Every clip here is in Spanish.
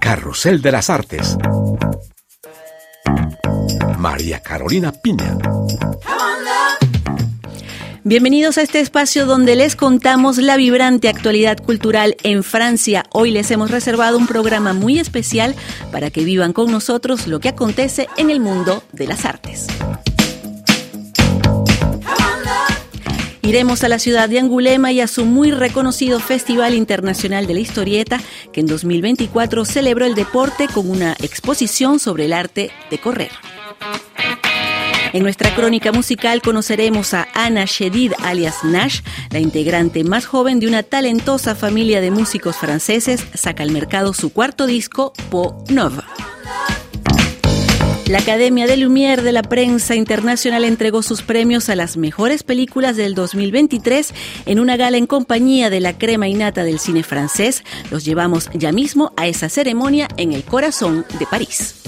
Carrusel de las Artes. María Carolina Piña. Bienvenidos a este espacio donde les contamos la vibrante actualidad cultural en Francia. Hoy les hemos reservado un programa muy especial para que vivan con nosotros lo que acontece en el mundo de las artes. Iremos a la ciudad de Angulema y a su muy reconocido Festival Internacional de la Historieta, que en 2024 celebró el deporte con una exposición sobre el arte de correr. En nuestra crónica musical conoceremos a Ana Shedid alias Nash, la integrante más joven de una talentosa familia de músicos franceses, saca al mercado su cuarto disco, Po Nova. La Academia de Lumière de la Prensa Internacional entregó sus premios a las mejores películas del 2023 en una gala en compañía de la crema innata del cine francés. Los llevamos ya mismo a esa ceremonia en el corazón de París.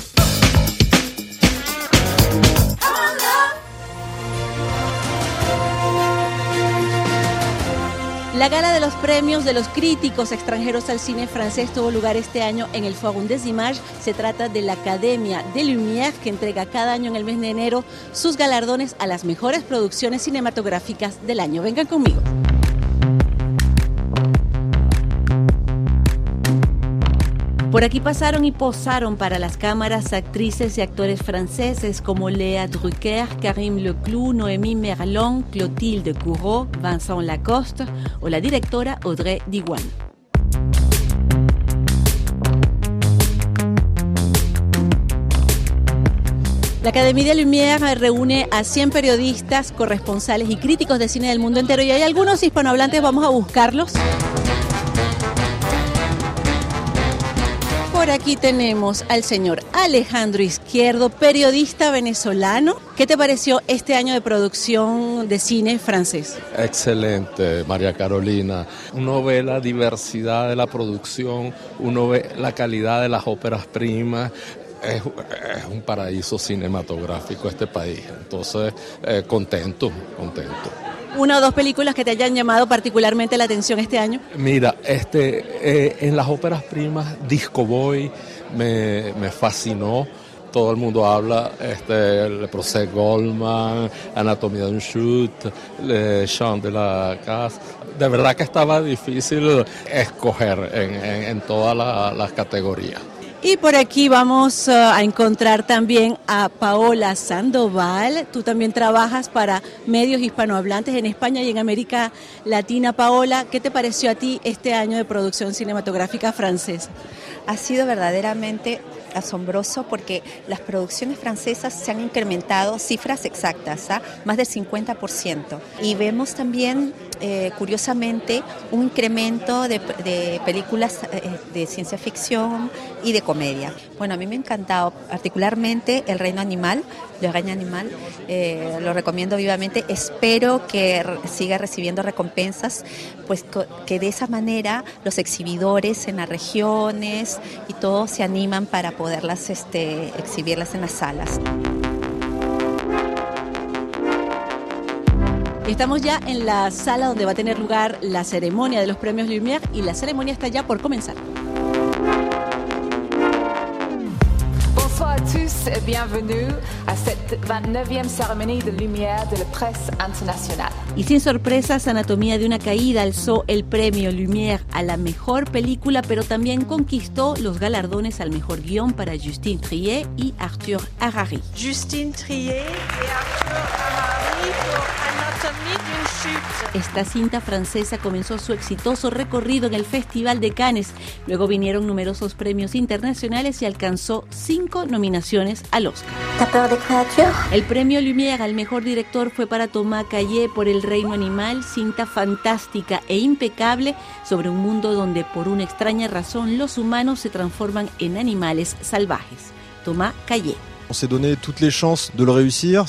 La gala de los premios de los críticos extranjeros al cine francés tuvo lugar este año en el Forum des Images. Se trata de la Academia de Lumière que entrega cada año en el mes de enero sus galardones a las mejores producciones cinematográficas del año. Vengan conmigo. Por aquí pasaron y posaron para las cámaras actrices y actores franceses como Léa Drucker, Karim Leclou, Noémie Merlon, Clotilde Courreau, Vincent Lacoste o la directora Audrey Diwan. La Academia de Lumière reúne a 100 periodistas, corresponsales y críticos de cine del mundo entero y hay algunos hispanohablantes, vamos a buscarlos. Por aquí tenemos al señor Alejandro Izquierdo, periodista venezolano. ¿Qué te pareció este año de producción de cine francés? Excelente, María Carolina. Uno ve la diversidad de la producción, uno ve la calidad de las óperas primas, es, un paraíso cinematográfico este país. Entonces, eh, contento, contento una o dos películas que te hayan llamado particularmente la atención este año? Mira, este, eh, en las óperas primas, Disco Boy me, fascinó todo el mundo habla, este, Le Procès Goldman, Anatomía de un Shoot, Le Chant de la Casa. De verdad que estaba difícil escoger en, todas las categorías. Y por aquí vamos uh, a encontrar también a Paola Sandoval. Tú también trabajas para medios hispanohablantes en España y en América Latina. Paola, ¿qué te pareció a ti este año de producción cinematográfica francesa? Ha sido verdaderamente asombroso porque las producciones francesas se han incrementado cifras exactas, ¿ah? más del 50%. Y vemos también, eh, curiosamente, un incremento de, películas eh, de ciencia ficción y de comedia. Bueno, a mí me ha encantado particularmente El Reino Animal, Le Reino Animal, eh, lo recomiendo vivamente. Espero que siga recibiendo recompensas, pues que de esa manera los exhibidores en las regiones y todos se animan para poderlas este, exhibirlas en las salas. Estamos ya en la sala donde va a tener lugar la ceremonia de los premios Lumière y la ceremonia está ya por comenzar. bienvenue à cette 29e cérémonie de lumière de la presse internationale. Y sin sorpresas, Anatomía de una caída alzó el premio Lumière a la mejor película, pero también conquistó los galardones al mejor guion para Justine Trier y Arthur Harari. Justine Trier y Arthur Harari por Anatomía esta cinta francesa comenzó su exitoso recorrido en el Festival de Cannes. Luego vinieron numerosos premios internacionales y alcanzó cinco nominaciones al Oscar. El premio Lumière al mejor director fue para Thomas Caillé por El Reino Animal, cinta fantástica e impecable sobre un mundo donde por una extraña razón los humanos se transforman en animales salvajes. Thomas Caillé.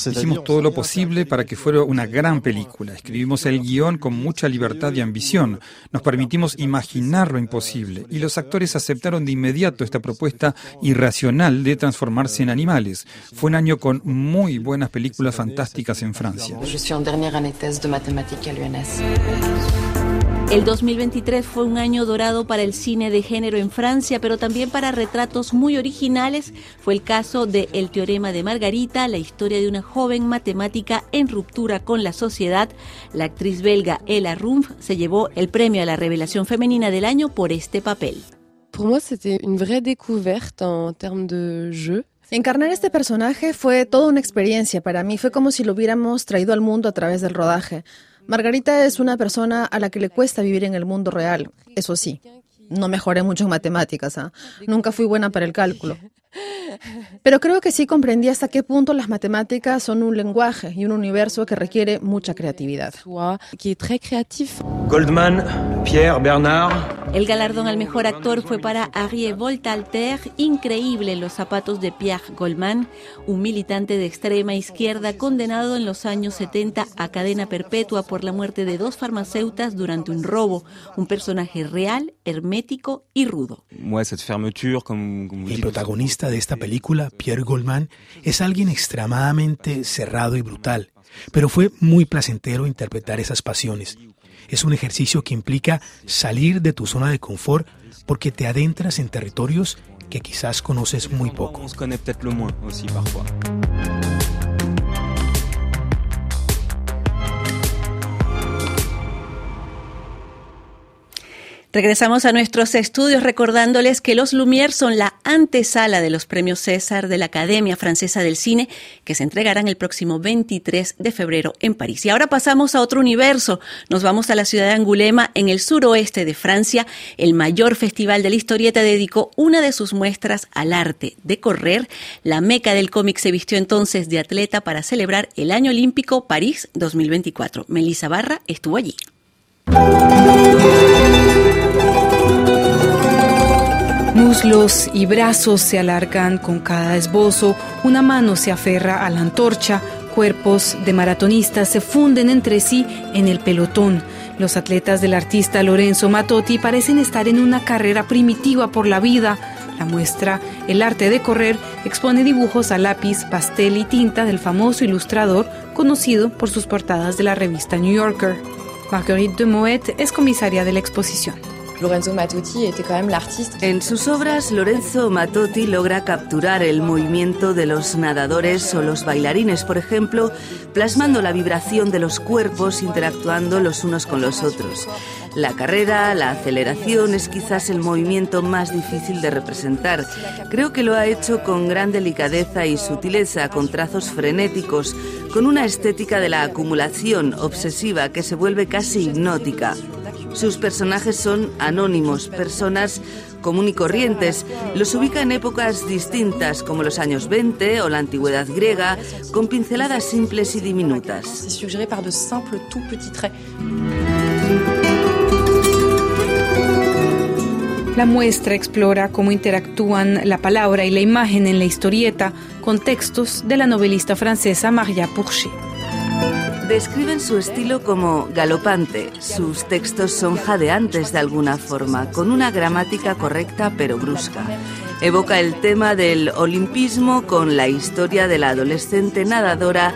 Hicimos todo lo posible para que fuera una gran película. Escribimos el guion con mucha libertad y ambición. Nos permitimos imaginar lo imposible y los actores aceptaron de inmediato esta propuesta irracional de transformarse en animales. Fue un año con muy buenas películas fantásticas en Francia. El 2023 fue un año dorado para el cine de género en Francia, pero también para retratos muy originales. Fue el caso de El teorema de Margarita, la historia de una joven matemática en ruptura con la sociedad. La actriz belga Ella Rumpf se llevó el premio a la revelación femenina del año por este papel. Pour moi, c'était une vraie découverte en termes de jeu. Encarnar este personaje fue toda una experiencia para mí, fue como si lo hubiéramos traído al mundo a través del rodaje. Margarita es una persona a la que le cuesta vivir en el mundo real, eso sí. No mejoré mucho en matemáticas, ¿ah? nunca fui buena para el cálculo. Pero creo que sí comprendí hasta qué punto las matemáticas son un lenguaje y un universo que requiere mucha creatividad. Goldman, Pierre, Bernard. El galardón al mejor actor fue para Arié Voltalter, increíble los zapatos de Pierre Goldman, un militante de extrema izquierda condenado en los años 70 a cadena perpetua por la muerte de dos farmacéuticas durante un robo, un personaje real, hermético y rudo. El protagonista de esta película, Pierre Goldman, es alguien extremadamente cerrado y brutal, pero fue muy placentero interpretar esas pasiones. Es un ejercicio que implica salir de tu zona de confort porque te adentras en territorios que quizás conoces muy poco. Regresamos a nuestros estudios recordándoles que los Lumière son la antesala de los premios César de la Academia Francesa del Cine que se entregarán el próximo 23 de febrero en París. Y ahora pasamos a otro universo. Nos vamos a la ciudad de Angulema, en el suroeste de Francia. El mayor festival de la historieta dedicó una de sus muestras al arte de correr. La meca del cómic se vistió entonces de atleta para celebrar el año olímpico París 2024. Melissa Barra estuvo allí. Muslos y brazos se alargan con cada esbozo, una mano se aferra a la antorcha, cuerpos de maratonistas se funden entre sí en el pelotón. Los atletas del artista Lorenzo Matotti parecen estar en una carrera primitiva por la vida. La muestra El arte de correr expone dibujos a lápiz, pastel y tinta del famoso ilustrador conocido por sus portadas de la revista New Yorker. Marguerite de Moet es comisaria de la exposición. Lorenzo Matotti était quand même l'artiste. En sus obras, Lorenzo Matotti logra capturar el movimiento de los nadadores o los bailarines, por ejemplo, plasmando la vibración de los cuerpos interactuando los unos con los otros. La carrera, la aceleración es quizás el movimiento más difícil de representar. Creo que lo ha hecho con gran delicadeza y sutileza, con trazos frenéticos, con una estética de la acumulación obsesiva que se vuelve casi hipnótica. Sus personajes son anónimos, personas común y corrientes. Los ubica en épocas distintas, como los años 20 o la antigüedad griega, con pinceladas simples y diminutas. La muestra explora cómo interactúan la palabra y la imagen en la historieta con textos de la novelista francesa Maria Pourchet. Describen su estilo como galopante. Sus textos son jadeantes de alguna forma, con una gramática correcta pero brusca. Evoca el tema del olimpismo con la historia de la adolescente nadadora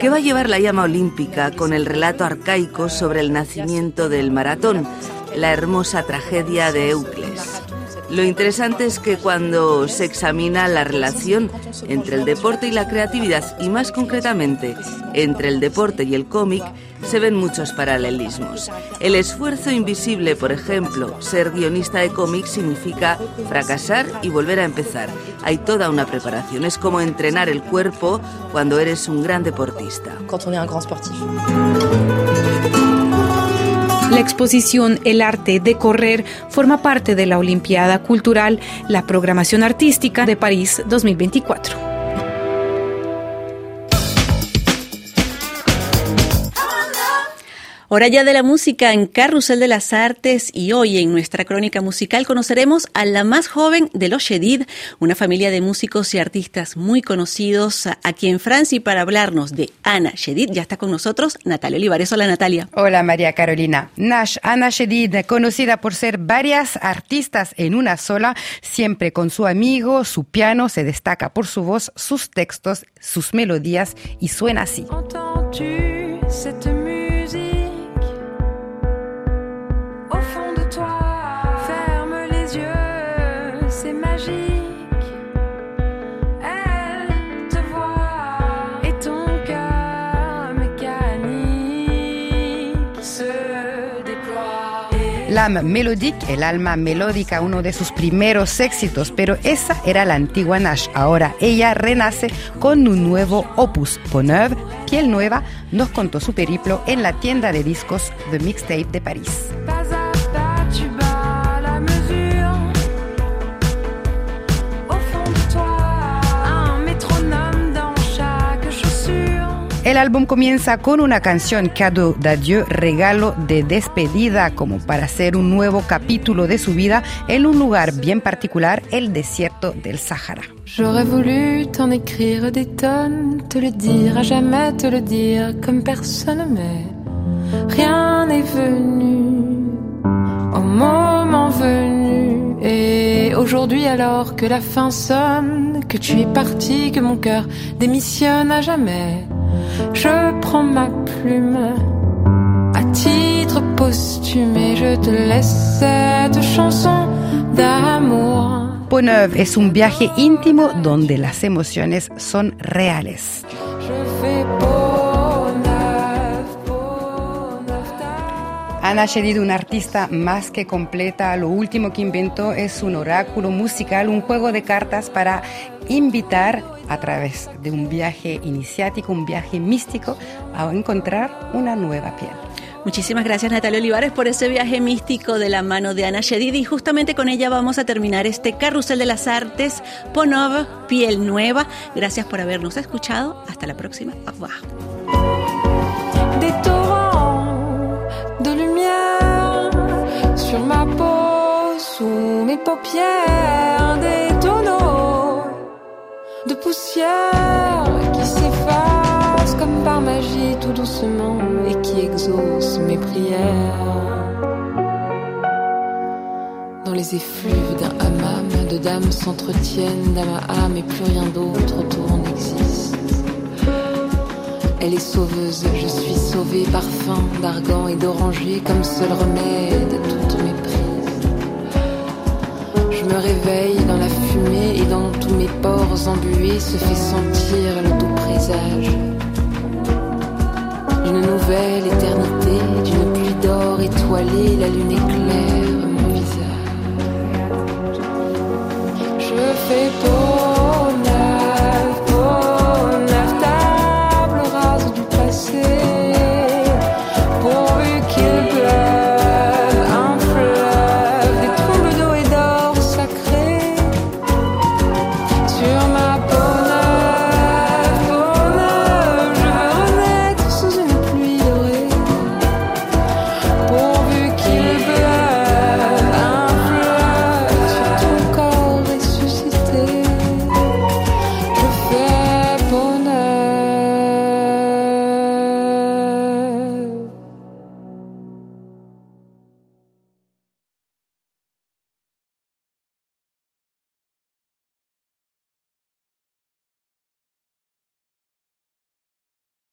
que va a llevar la llama olímpica con el relato arcaico sobre el nacimiento del maratón, la hermosa tragedia de Eucles. Lo interesante es que cuando se examina la relación entre el deporte y la creatividad, y más concretamente entre el deporte y el cómic, se ven muchos paralelismos. El esfuerzo invisible, por ejemplo, ser guionista de cómic significa fracasar y volver a empezar. Hay toda una preparación, es como entrenar el cuerpo cuando eres un gran deportista. La exposición El arte de correr forma parte de la Olimpiada Cultural, la programación artística de París 2024. Hora ya de la música en Carrusel de las Artes y hoy en nuestra crónica musical conoceremos a la más joven de los Shedid, una familia de músicos y artistas muy conocidos aquí en Francia y para hablarnos de Ana Shedid ya está con nosotros Natalia Olivares. Hola Natalia. Hola María Carolina. Nash, Ana Shedid, conocida por ser varias artistas en una sola, siempre con su amigo, su piano, se destaca por su voz, sus textos, sus melodías y suena así. L'âme el alma melódica, uno de sus primeros éxitos, pero esa era la antigua Nash. Ahora ella renace con un nuevo opus. Poneuve, piel nueva, nos contó su periplo en la tienda de discos The Mixtape de París. El álbum comienza con una canción cadeau d'adieu, regalo de despedida, como para hacer un nuevo capítulo de su vida en un lugar bien particular, el desierto del Sahara. J'aurais voulu t'en écrire des tonnes, te le dire, à jamais te le dire, comme personne mais rien n'est venu au moment venu. Et aujourd'hui alors que la fin sonne, que tu es parti, que mon cœur démissionne à jamais. Je prends ma plume à titre posthume et je te laisse cette chanson d'amour. Poneuve es un viaje íntimo donde las emociones son reales. Ana Shedid, una artista más que completa, lo último que inventó es un oráculo musical, un juego de cartas para invitar a través de un viaje iniciático, un viaje místico, a encontrar una nueva piel. Muchísimas gracias Natalia Olivares por ese viaje místico de la mano de Ana Shedid y justamente con ella vamos a terminar este carrusel de las artes Ponov, piel nueva. Gracias por habernos escuchado. Hasta la próxima. Au revoir. Mes paupières, des tonneaux de poussière qui s'effacent comme par magie tout doucement et qui exaucent mes prières. Dans les effluves d'un hammam, de dames s'entretiennent d'âme à âme et plus rien d'autre autour n'existe. Elle est sauveuse, je suis sauvée, parfum d'argan et d'oranger comme seul remède à toutes mes prises. Me réveille dans la fumée et dans tous mes pores embués se fait sentir le doux présage. Une nouvelle éternité, d'une pluie d'or étoilée, la lune éclaire